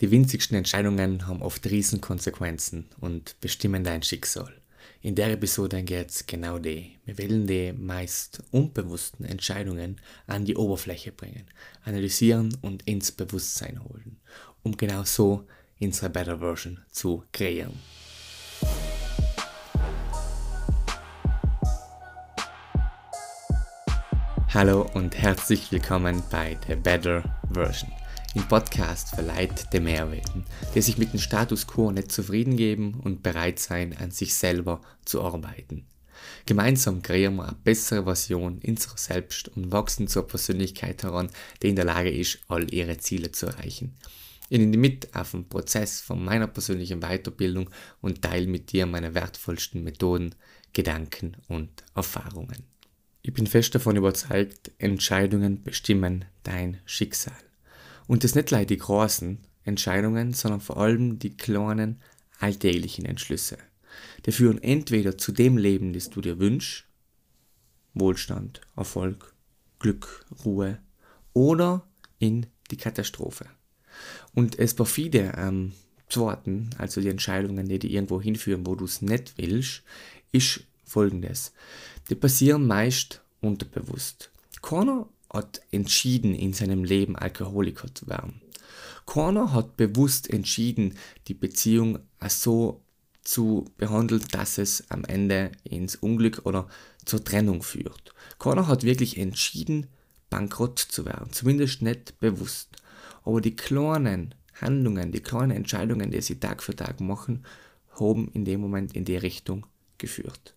Die winzigsten Entscheidungen haben oft Riesenkonsequenzen und bestimmen dein Schicksal. In der Episode geht es genau die. Wir wollen die meist unbewussten Entscheidungen an die Oberfläche bringen, analysieren und ins Bewusstsein holen, um genau so unsere Better Version zu kreieren. Hallo und herzlich willkommen bei The Better Version im Podcast Leute der Mehrwesen, die sich mit dem Status quo nicht zufrieden geben und bereit sein, an sich selber zu arbeiten. Gemeinsam kreieren wir eine bessere Version unserer selbst und wachsen zur Persönlichkeit heran, die in der Lage ist, all ihre Ziele zu erreichen. Ich nehme mit auf den Prozess von meiner persönlichen Weiterbildung und teile mit dir meine wertvollsten Methoden, Gedanken und Erfahrungen. Ich bin fest davon überzeugt, Entscheidungen bestimmen dein Schicksal. Und das nicht leider die großen Entscheidungen, sondern vor allem die kleinen alltäglichen Entschlüsse. Die führen entweder zu dem Leben, das du dir wünschst, Wohlstand, Erfolg, Glück, Ruhe, oder in die Katastrophe. Und es perfide am zweiten, also die Entscheidungen, die dir irgendwo hinführen, wo du es nicht willst, ist folgendes. Die passieren meist unterbewusst. Keiner hat entschieden, in seinem Leben Alkoholiker zu werden. Keiner hat bewusst entschieden, die Beziehung so zu behandeln, dass es am Ende ins Unglück oder zur Trennung führt. Keiner hat wirklich entschieden, bankrott zu werden, zumindest nicht bewusst. Aber die kleinen Handlungen, die kleinen Entscheidungen, die sie Tag für Tag machen, haben in dem Moment in die Richtung geführt.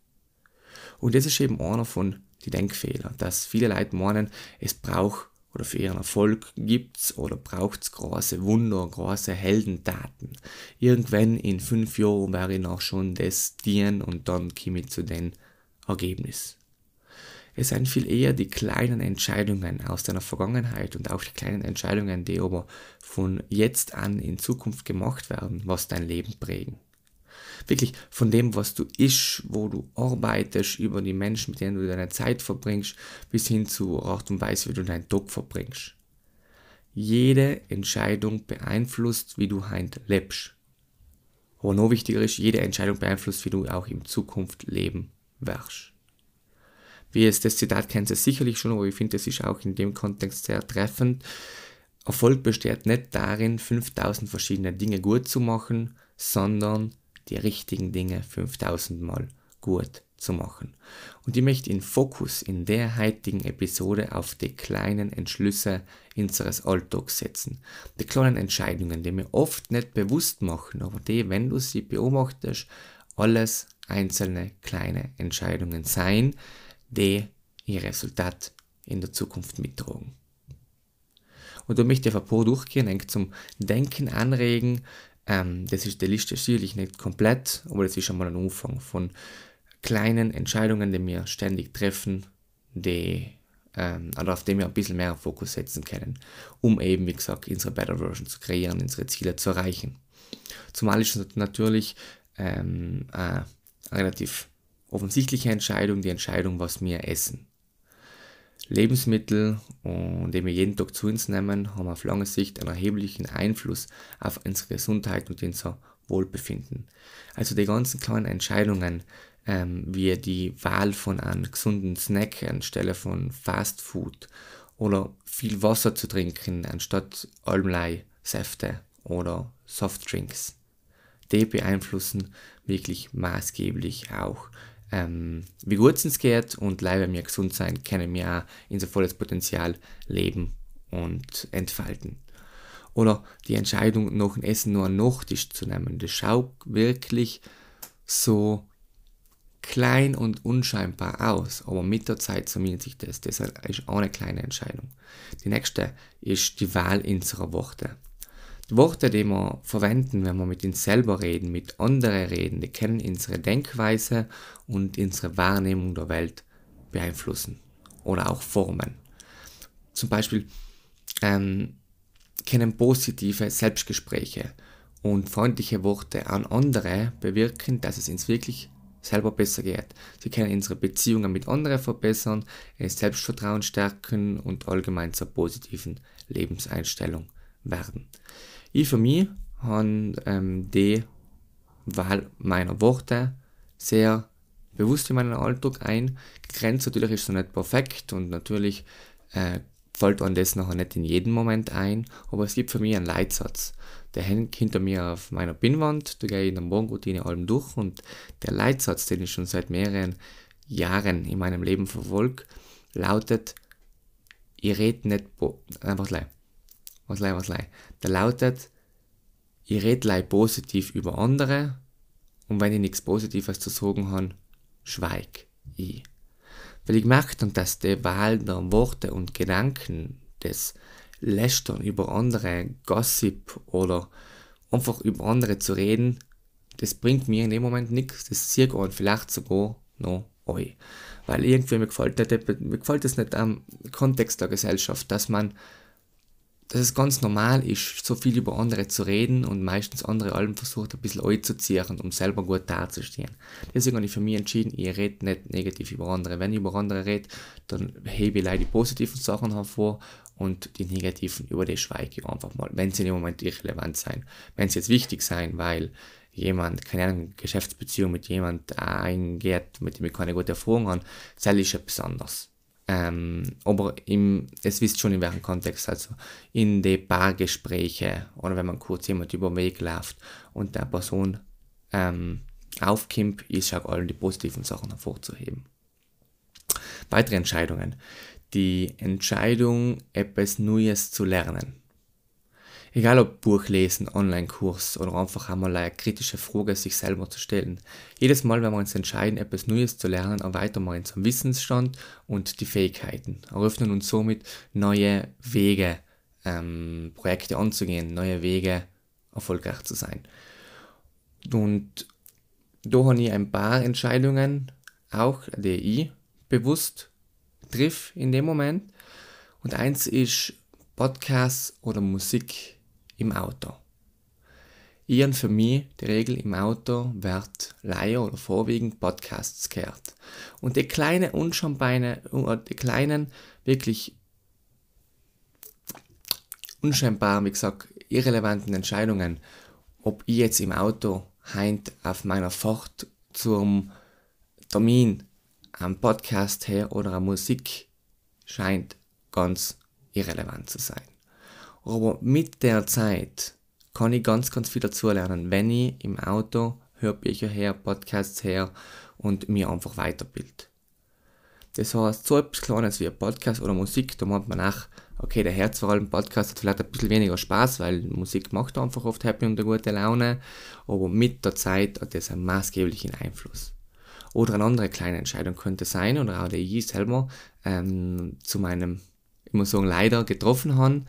Und das ist eben einer von die Denkfehler, dass viele Leute meinen, es braucht oder für ihren Erfolg gibt's oder braucht's große Wunder, große Heldentaten. Irgendwann in fünf Jahren wäre ich noch schon das dienen und dann komme ich zu den Ergebnis. Es sind viel eher die kleinen Entscheidungen aus deiner Vergangenheit und auch die kleinen Entscheidungen, die aber von jetzt an in Zukunft gemacht werden, was dein Leben prägen wirklich von dem, was du isch, wo du arbeitest, über die Menschen, mit denen du deine Zeit verbringst, bis hin zu Art und Weise, wie du deinen Tag verbringst. Jede Entscheidung beeinflusst, wie du heute lebst. Aber noch wichtiger ist, jede Entscheidung beeinflusst, wie du auch in Zukunft leben wirst. Wie es das Zitat kennst du sicherlich schon, aber ich finde, es ist auch in dem Kontext sehr treffend. Erfolg besteht nicht darin, 5000 verschiedene Dinge gut zu machen, sondern die richtigen Dinge 5000 Mal gut zu machen. Und ich möchte den Fokus in der heutigen Episode auf die kleinen Entschlüsse unseres Alltags setzen. Die kleinen Entscheidungen, die wir oft nicht bewusst machen, aber die, wenn du sie beobachtest, alles einzelne kleine Entscheidungen sein, die ihr Resultat in der Zukunft mittragen. Und da möchte ich auf ein paar durchgehen, zum Denken anregen, ähm, das ist die Liste sicherlich nicht komplett, aber das ist schon mal ein Umfang von kleinen Entscheidungen, die wir ständig treffen, die ähm, oder auf die wir ein bisschen mehr Fokus setzen können, um eben, wie gesagt, unsere Better Version zu kreieren, unsere Ziele zu erreichen. Zumal ist es natürlich ähm, eine relativ offensichtliche Entscheidung, die Entscheidung, was wir essen. Lebensmittel, die wir jeden Tag zu uns nehmen, haben auf lange Sicht einen erheblichen Einfluss auf unsere Gesundheit und unser Wohlbefinden. Also die ganzen kleinen Entscheidungen, ähm, wie die Wahl von einem gesunden Snack anstelle von Fast Food oder viel Wasser zu trinken anstatt Almlei, Säfte oder Softdrinks, die beeinflussen wirklich maßgeblich auch ähm, wie gut es uns geht und leider wir gesund sein, können wir auch unser volles Potenzial leben und entfalten. Oder die Entscheidung, nach dem Essen nur einen Nachtisch zu nehmen. Das schaut wirklich so klein und unscheinbar aus, aber mit der Zeit summiert sich das. Das ist auch eine kleine Entscheidung. Die nächste ist die Wahl unserer Worte. Worte, die wir verwenden, wenn wir mit uns selber reden, mit anderen reden, die können unsere Denkweise und unsere Wahrnehmung der Welt beeinflussen oder auch formen. Zum Beispiel ähm, können positive Selbstgespräche und freundliche Worte an andere bewirken, dass es uns wirklich selber besser geht. Sie können unsere Beziehungen mit anderen verbessern, das Selbstvertrauen stärken und allgemein zur positiven Lebenseinstellung werden. Ich für mich habe ähm, die Wahl meiner Worte sehr bewusst in meinen Alltag eingrenzt. Natürlich ist es noch nicht perfekt und natürlich äh, fällt an das nachher nicht in jedem Moment ein, aber es gibt für mich einen Leitsatz. Der hängt hinter mir auf meiner Pinnwand, da gehe ich in der Morgenroutine allem durch und der Leitsatz, den ich schon seit mehreren Jahren in meinem Leben verfolge, lautet, ich rede nicht, einfach was was lei, was lei. Der lautet, ich rede positiv über andere und wenn ich nichts Positives zu sagen habe, schweig ich. Weil ich gemerkt habe, dass die Wahl der Worte und Gedanken, des Lästern über andere, Gossip oder einfach über andere zu reden, das bringt mir in dem Moment nichts. Das sieht und vielleicht sogar noch euch. Weil irgendwie mir gefällt, mir gefällt das nicht am Kontext der Gesellschaft, dass man dass es ganz normal ist, so viel über andere zu reden und meistens andere Alben versucht, ein bisschen einzuziehen, um selber gut dazustehen. Deswegen habe ich für mich entschieden, ich rede nicht negativ über andere. Wenn ich über andere rede, dann hebe ich leider die positiven Sachen hervor und die negativen, über die schweige ich einfach mal, wenn sie im Moment irrelevant sein. Wenn sie jetzt wichtig sein, weil jemand, keine Ahnung, Geschäftsbeziehung mit jemand eingeht, mit dem ich keine gute Erfahrung habe, das ist etwas anderes. Ähm, aber im, es wisst schon in welchem Kontext, also in die Bargespräche oder wenn man kurz jemand über den Weg läuft und der Person ähm, aufkommt, ist auch allen die positiven Sachen hervorzuheben. Weitere Entscheidungen. Die Entscheidung, etwas Neues zu lernen. Egal ob Buch lesen, Online-Kurs oder einfach einmal eine kritische Frage sich selber zu stellen. Jedes Mal, wenn wir uns entscheiden, etwas Neues zu lernen, erweitern wir unseren Wissensstand und die Fähigkeiten, eröffnen uns somit neue Wege, ähm, Projekte anzugehen, neue Wege, erfolgreich zu sein. Und da habe ich ein paar Entscheidungen, auch die ich bewusst triff in dem Moment. Und eins ist Podcasts oder Musik im Auto. Ich habe für mich die Regel im Auto wird leider oder vorwiegend Podcasts gehört. Und die kleinen Unscheinbeine, die kleinen, wirklich unscheinbar, wie gesagt, irrelevanten Entscheidungen, ob ich jetzt im Auto heint auf meiner Fahrt zum Termin am Podcast her oder am Musik scheint ganz irrelevant zu sein. Aber mit der Zeit kann ich ganz, ganz viel dazu lernen, wenn ich im Auto Hörbücher her, Podcasts her und mir einfach weiterbild. Das heißt, so etwas Kleines wie ein Podcast oder Musik, da meint man auch, okay, der Herz vor allem Podcast hat vielleicht ein bisschen weniger Spaß, weil Musik macht einfach oft happy und eine gute Laune, aber mit der Zeit hat das einen maßgeblichen Einfluss. Oder eine andere kleine Entscheidung könnte sein, oder auch der ich selber ähm, zu meinem, ich muss sagen, leider getroffen habe,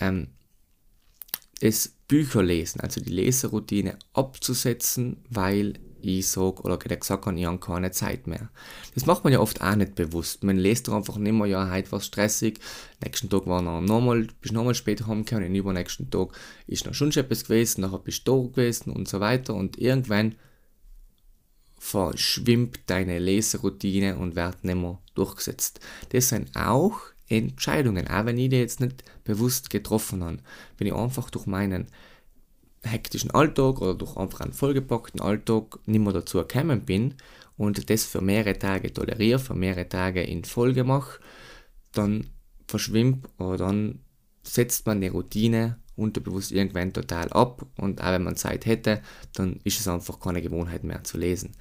ähm, das Bücherlesen, also die Leseroutine abzusetzen, weil ich sage oder gesagt habe, ich habe keine Zeit mehr. Das macht man ja oft auch nicht bewusst. Man liest doch einfach nicht mehr, ja, heute war es stressig, nächsten Tag war noch nochmal, bist nochmal später heimgekommen und übernächsten Tag ist noch schon etwas gewesen, nachher bist du da gewesen und so weiter und irgendwann verschwimmt deine Leseroutine und wird nicht mehr durchgesetzt. Das sind auch Entscheidungen, auch wenn ich die jetzt nicht bewusst getroffen habe, wenn ich einfach durch meinen hektischen Alltag oder durch einfach einen vollgepackten Alltag nicht mehr dazu gekommen bin und das für mehrere Tage toleriere, für mehrere Tage in Folge mache, dann verschwimmt oder dann setzt man die Routine unterbewusst irgendwann total ab und auch wenn man Zeit hätte, dann ist es einfach keine Gewohnheit mehr zu lesen.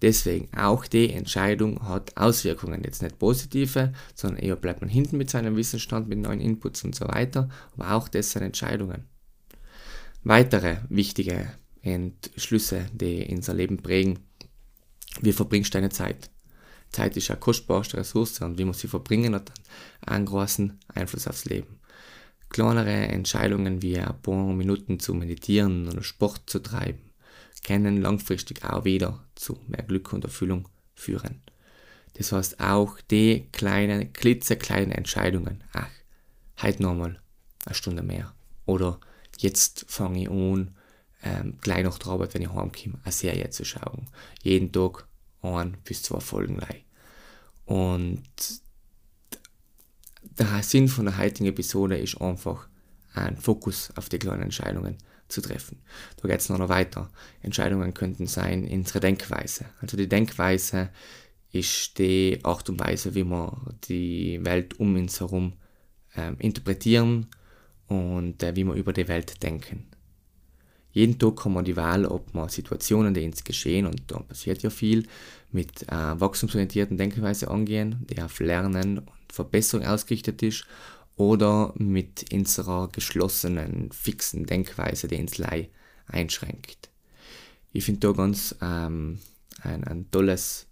Deswegen auch die Entscheidung hat Auswirkungen, jetzt nicht positive, sondern eher bleibt man hinten mit seinem Wissensstand, mit neuen Inputs und so weiter, aber auch das sind Entscheidungen. Weitere wichtige Entschlüsse, die unser Leben prägen, wie verbringst du deine Zeit? Zeit ist eine kostbarste Ressource und wie man sie verbringen hat einen großen Einfluss aufs Leben. Kleinere Entscheidungen wie ein paar Minuten zu meditieren oder Sport zu treiben, können langfristig auch wieder zu mehr Glück und Erfüllung führen. Das heißt auch die kleinen, klitzekleinen Entscheidungen. Ach, heute nochmal eine Stunde mehr. Oder jetzt fange ich an, ähm, gleich nach der Arbeit, wenn ich heimkomme, eine Serie zu schauen. Jeden Tag ein bis zwei Folgen lang. Und der Sinn von der heutigen Episode ist einfach einen Fokus auf die kleinen Entscheidungen zu treffen. Da geht es noch weiter. Entscheidungen könnten sein unsere Denkweise. Also die Denkweise ist die Art und Weise, wie wir die Welt um uns herum äh, interpretieren und äh, wie wir über die Welt denken. Jeden Tag haben wir die Wahl, ob wir Situationen, die uns geschehen, und da passiert ja viel, mit äh, wachstumsorientierten Denkweise angehen, die auf Lernen und Verbesserung ausgerichtet ist, oder mit unserer geschlossenen, fixen Denkweise, die uns Lei einschränkt. Ich finde da ganz ähm, ein, ein tolles,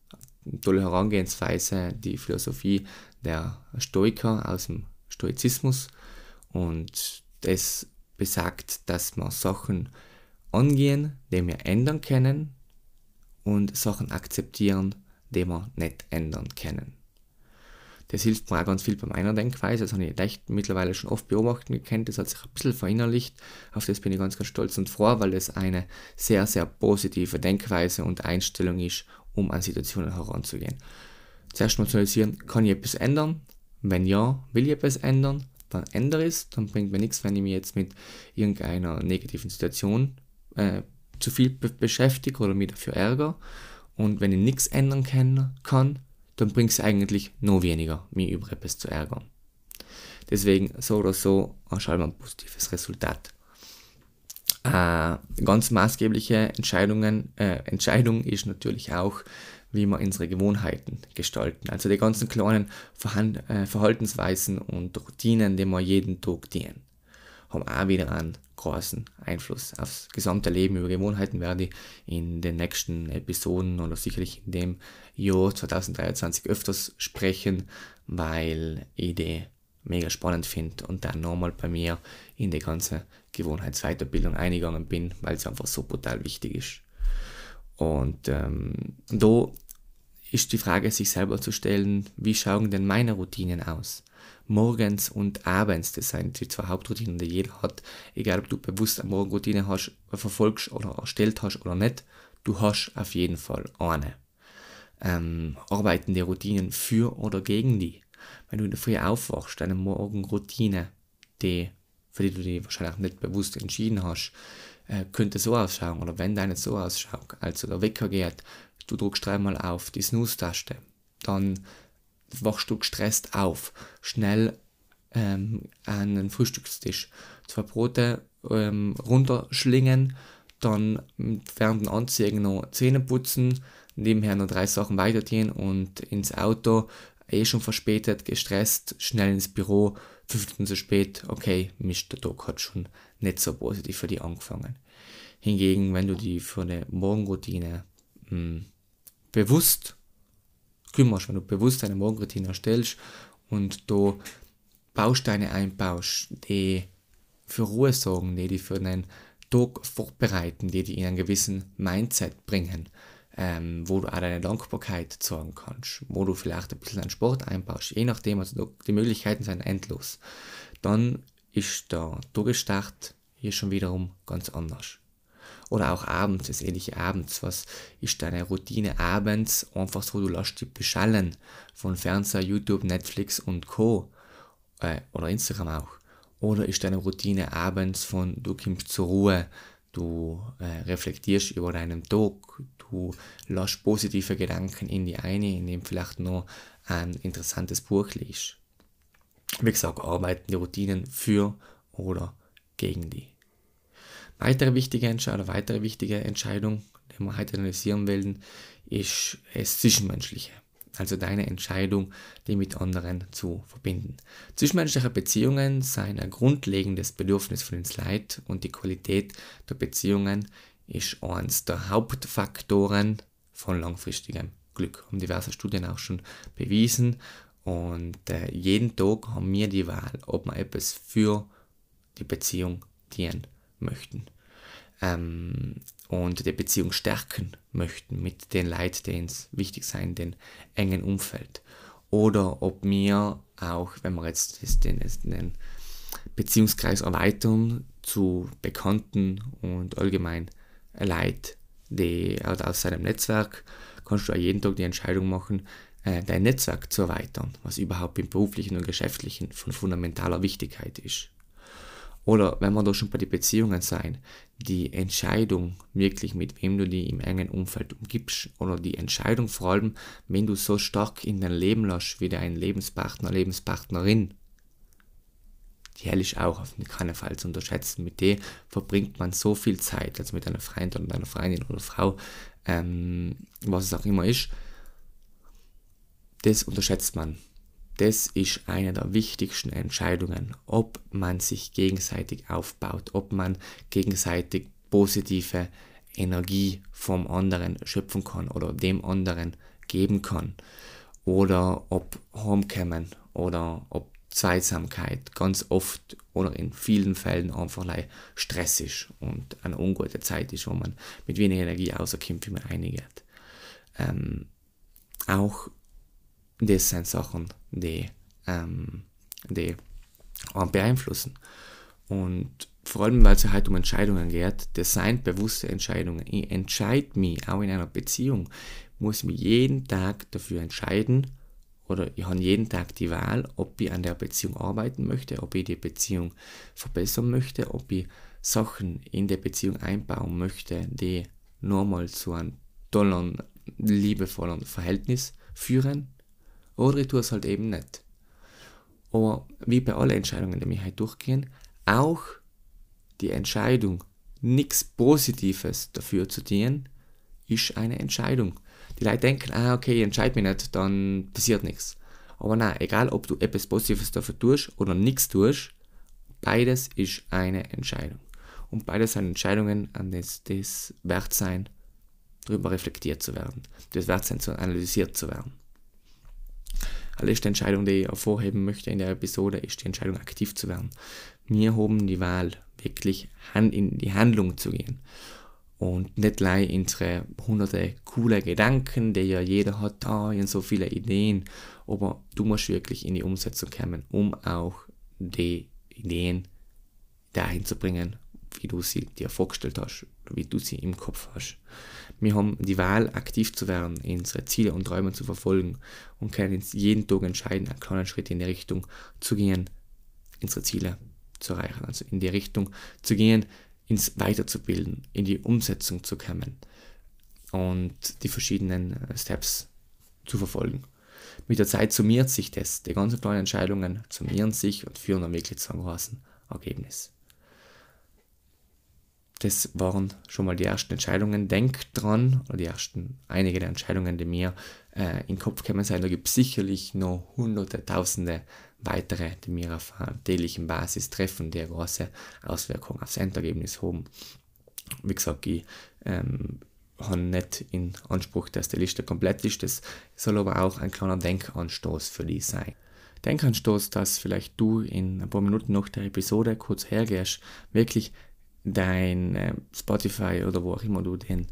eine tolle Herangehensweise die Philosophie der Stoiker aus dem Stoizismus und das besagt, dass wir Sachen angehen, die wir ändern können und Sachen akzeptieren, die wir nicht ändern können. Das hilft mir auch ganz viel bei meiner Denkweise. Das habe ich echt mittlerweile schon oft beobachtet und gekannt. Das hat sich ein bisschen verinnerlicht. Auf das bin ich ganz, ganz stolz und froh, weil das eine sehr, sehr positive Denkweise und Einstellung ist, um an Situationen heranzugehen. Zuerst mal zu analysieren, kann ich etwas ändern? Wenn ja, will ich etwas ändern? Dann ändere ich es. Dann bringt mir nichts, wenn ich mich jetzt mit irgendeiner negativen Situation äh, zu viel be beschäftige oder mich dafür ärgere. Und wenn ich nichts ändern kann dann bringt es eigentlich noch weniger, mich über etwas zu ärgern. Deswegen, so oder so, schauen wir ein positives Resultat. Äh, ganz maßgebliche Entscheidungen, äh, Entscheidung ist natürlich auch, wie wir unsere Gewohnheiten gestalten. Also die ganzen kleinen Verhand äh, Verhaltensweisen und Routinen, die wir jeden Tag dienen, haben auch wieder einen großen Einfluss aufs gesamte Leben. Über Gewohnheiten werde ich in den nächsten Episoden oder sicherlich in dem Jahr 2023 öfters sprechen, weil ich die mega spannend finde und dann nochmal bei mir in die ganze Gewohnheitsweiterbildung eingegangen bin, weil es einfach so brutal wichtig ist. Und ähm, da ist die Frage, sich selber zu stellen, wie schauen denn meine Routinen aus? Morgens und abends. Das sind die zwei Hauptroutinen, die jeder hat. Egal, ob du bewusst eine Morgenroutine hast, verfolgst oder erstellt hast oder nicht, du hast auf jeden Fall eine. Ähm, arbeiten die Routinen für oder gegen die? Wenn du in der Früh aufwachst, deine Morgenroutine, die, für die du dich wahrscheinlich nicht bewusst entschieden hast, äh, könnte so ausschauen. Oder wenn deine so ausschaut, also der Wecker geht, du drückst dreimal auf die Snooze-Taste, dann wachst du gestresst auf. Schnell ähm, an den Frühstückstisch. Zwei Brote ähm, runterschlingen, dann während dem Anziehen noch Zähne putzen, nebenher noch drei Sachen weitergehen und ins Auto, eh schon verspätet, gestresst, schnell ins Büro, fünf Minuten zu spät, okay, Mist, der Tag hat schon nicht so positiv für dich angefangen. Hingegen, wenn du die für eine Morgenroutine mh, hm, bewusst kümmerst, wenn du bewusst eine Morgenroutine erstellst und du Bausteine einbaust, die für Ruhe sorgen, die dich für einen Tag vorbereiten, die dich in einen gewissen Mindset bringen, ähm, wo du auch deine Dankbarkeit sorgen kannst, wo du vielleicht ein bisschen an Sport einbaust, je nachdem, also die Möglichkeiten sind endlos, dann ist der Tagesstart hier schon wiederum ganz anders. Oder auch abends, das ähnliche abends. Was ist deine Routine abends? Einfach so, du lässt dich beschallen von Fernseher, YouTube, Netflix und Co. Äh, oder Instagram auch. Oder ist deine Routine abends von, du kommst zur Ruhe, du äh, reflektierst über deinen Tag, du lässt positive Gedanken in die eine, indem vielleicht noch ein interessantes Buch liest. Wie gesagt, arbeiten die Routinen für oder gegen die. Weitere wichtige Entscheidung, weitere wichtige Entscheidung, die wir heute analysieren wollen, ist das Zwischenmenschliche. Also deine Entscheidung, die mit anderen zu verbinden. Zwischenmenschliche Beziehungen sind ein grundlegendes Bedürfnis von uns Leid und die Qualität der Beziehungen ist eines der Hauptfaktoren von langfristigem Glück. Haben diverse Studien auch schon bewiesen. Und äh, jeden Tag haben wir die Wahl, ob wir etwas für die Beziehung dienen möchten ähm, und die Beziehung stärken möchten mit den Leuten, die uns wichtig sein, den engen Umfeld. Oder ob wir auch, wenn wir jetzt den, den Beziehungskreis erweitern zu Bekannten und allgemein Leid, die aus seinem Netzwerk, kannst du auch jeden Tag die Entscheidung machen, äh, dein Netzwerk zu erweitern, was überhaupt im beruflichen und geschäftlichen von fundamentaler Wichtigkeit ist. Oder wenn wir da schon bei den Beziehungen sein, die Entscheidung wirklich, mit wem du die im engen Umfeld umgibst, oder die Entscheidung vor allem, wenn du so stark in dein Leben lässt wie dein Lebenspartner, Lebenspartnerin, die ist auch auf keinen Fall zu unterschätzen. Mit der verbringt man so viel Zeit, also mit einer Freundin oder einer Freundin oder Frau, ähm, was es auch immer ist. Das unterschätzt man. Das ist eine der wichtigsten Entscheidungen, ob man sich gegenseitig aufbaut, ob man gegenseitig positive Energie vom anderen schöpfen kann oder dem anderen geben kann. Oder ob Homecoming oder ob Zweisamkeit ganz oft oder in vielen Fällen einfach Stress ist und eine ungute Zeit ist, wo man mit wenig Energie rauskommt, wie man einigt. Ähm, auch das sind Sachen, die, ähm, die einen beeinflussen. Und vor allem, weil es ja halt um Entscheidungen geht, das sind bewusste Entscheidungen. Ich entscheide mich, auch in einer Beziehung, muss mich jeden Tag dafür entscheiden, oder ich habe jeden Tag die Wahl, ob ich an der Beziehung arbeiten möchte, ob ich die Beziehung verbessern möchte, ob ich Sachen in der Beziehung einbauen möchte, die normal zu einem tollen, liebevollen Verhältnis führen, oder ich tue es halt eben nicht. Aber wie bei allen Entscheidungen, die wir halt durchgehen, auch die Entscheidung, nichts Positives dafür zu dienen, ist eine Entscheidung. Die Leute denken, ah, okay, ich entscheide mich nicht, dann passiert nichts. Aber nein, egal ob du etwas Positives dafür tust oder nichts tust, beides ist eine Entscheidung. Und beides sind Entscheidungen, an das das wert sein, darüber reflektiert zu werden, das wert sein, zu analysiert zu werden. Die Entscheidung, die ich hervorheben möchte in der Episode, ist die Entscheidung, aktiv zu werden. Wir haben die Wahl, wirklich in die Handlung zu gehen und nicht gleich unsere hunderte coole Gedanken, die ja jeder hat, da oh, so viele Ideen, aber du musst wirklich in die Umsetzung kommen, um auch die Ideen dahin zu bringen, wie du sie dir vorgestellt hast, wie du sie im Kopf hast. Wir haben die Wahl, aktiv zu werden, unsere Ziele und Träume zu verfolgen und können jeden Tag entscheiden, einen kleinen Schritt in die Richtung zu gehen, unsere Ziele zu erreichen, also in die Richtung zu gehen, ins Weiterzubilden, in die Umsetzung zu kommen und die verschiedenen äh, Steps zu verfolgen. Mit der Zeit summiert sich das. Die ganzen kleinen Entscheidungen summieren sich und führen dann wirklich zu einem großen Ergebnis. Das waren schon mal die ersten Entscheidungen. Denk dran, oder die ersten, einige der Entscheidungen, die mir äh, in den Kopf kommen sind. Da gibt es sicherlich noch hunderte, tausende weitere, die wir auf täglichen Basis treffen, die eine große Auswirkung aufs Endergebnis haben. Wie gesagt, ich ähm, habe nicht in Anspruch, dass die Liste komplett ist. Das soll aber auch ein kleiner Denkanstoß für dich sein. Denkanstoß, dass vielleicht du in ein paar Minuten nach der Episode kurz hergehst, wirklich dein äh, Spotify oder wo auch immer du den,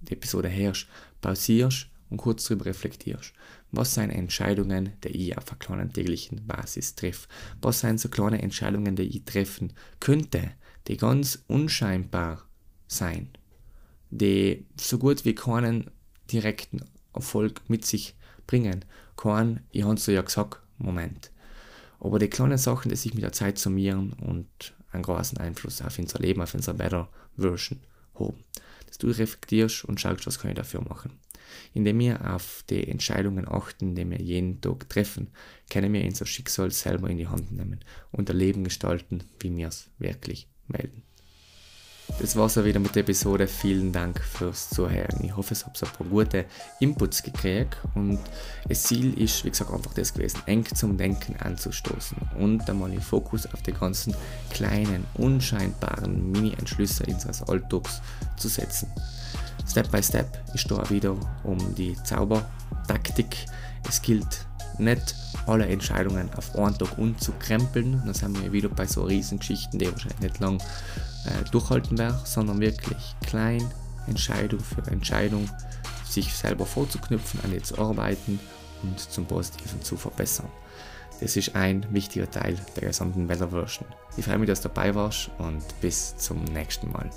die Episode hörst, pausierst und kurz darüber reflektierst. Was sind Entscheidungen, die ich auf einer kleinen täglichen Basis treffe? Was sind so kleine Entscheidungen, die ich treffen könnte, die ganz unscheinbar sein, die so gut wie keinen direkten Erfolg mit sich bringen. Kein, ich habe es ja gesagt, Moment. Aber die kleinen Sachen, die sich mit der Zeit summieren und einen großen Einfluss auf unser Leben, auf unsere Better Version haben. Dass du reflektierst und schaust, was kann ich dafür machen. Indem wir auf die Entscheidungen achten, die wir jeden Tag treffen, können wir unser Schicksal selber in die Hand nehmen und ein Leben gestalten, wie wir es wirklich melden. Das war's auch wieder mit der Episode. Vielen Dank fürs Zuhören. Ich hoffe, es habt ein paar gute Inputs gekriegt und das Ziel ist, wie gesagt, einfach das gewesen, eng zum Denken anzustoßen und einmal den Fokus auf die ganzen kleinen, unscheinbaren Mini-Entschlüsse unseres Alltags zu setzen. Step by Step ist da wieder um die Zaubertaktik. Es gilt nicht alle Entscheidungen auf einen Tag umzukrempeln. Dann sind wir wieder bei so Riesengeschichten, die wahrscheinlich nicht lang äh, durchhalten werden, sondern wirklich klein, Entscheidung für Entscheidung, sich selber vorzuknüpfen, an ihr zu arbeiten und zum Positiven zu verbessern. Das ist ein wichtiger Teil der gesamten Weather Version. Ich freue mich, dass du dabei warst und bis zum nächsten Mal.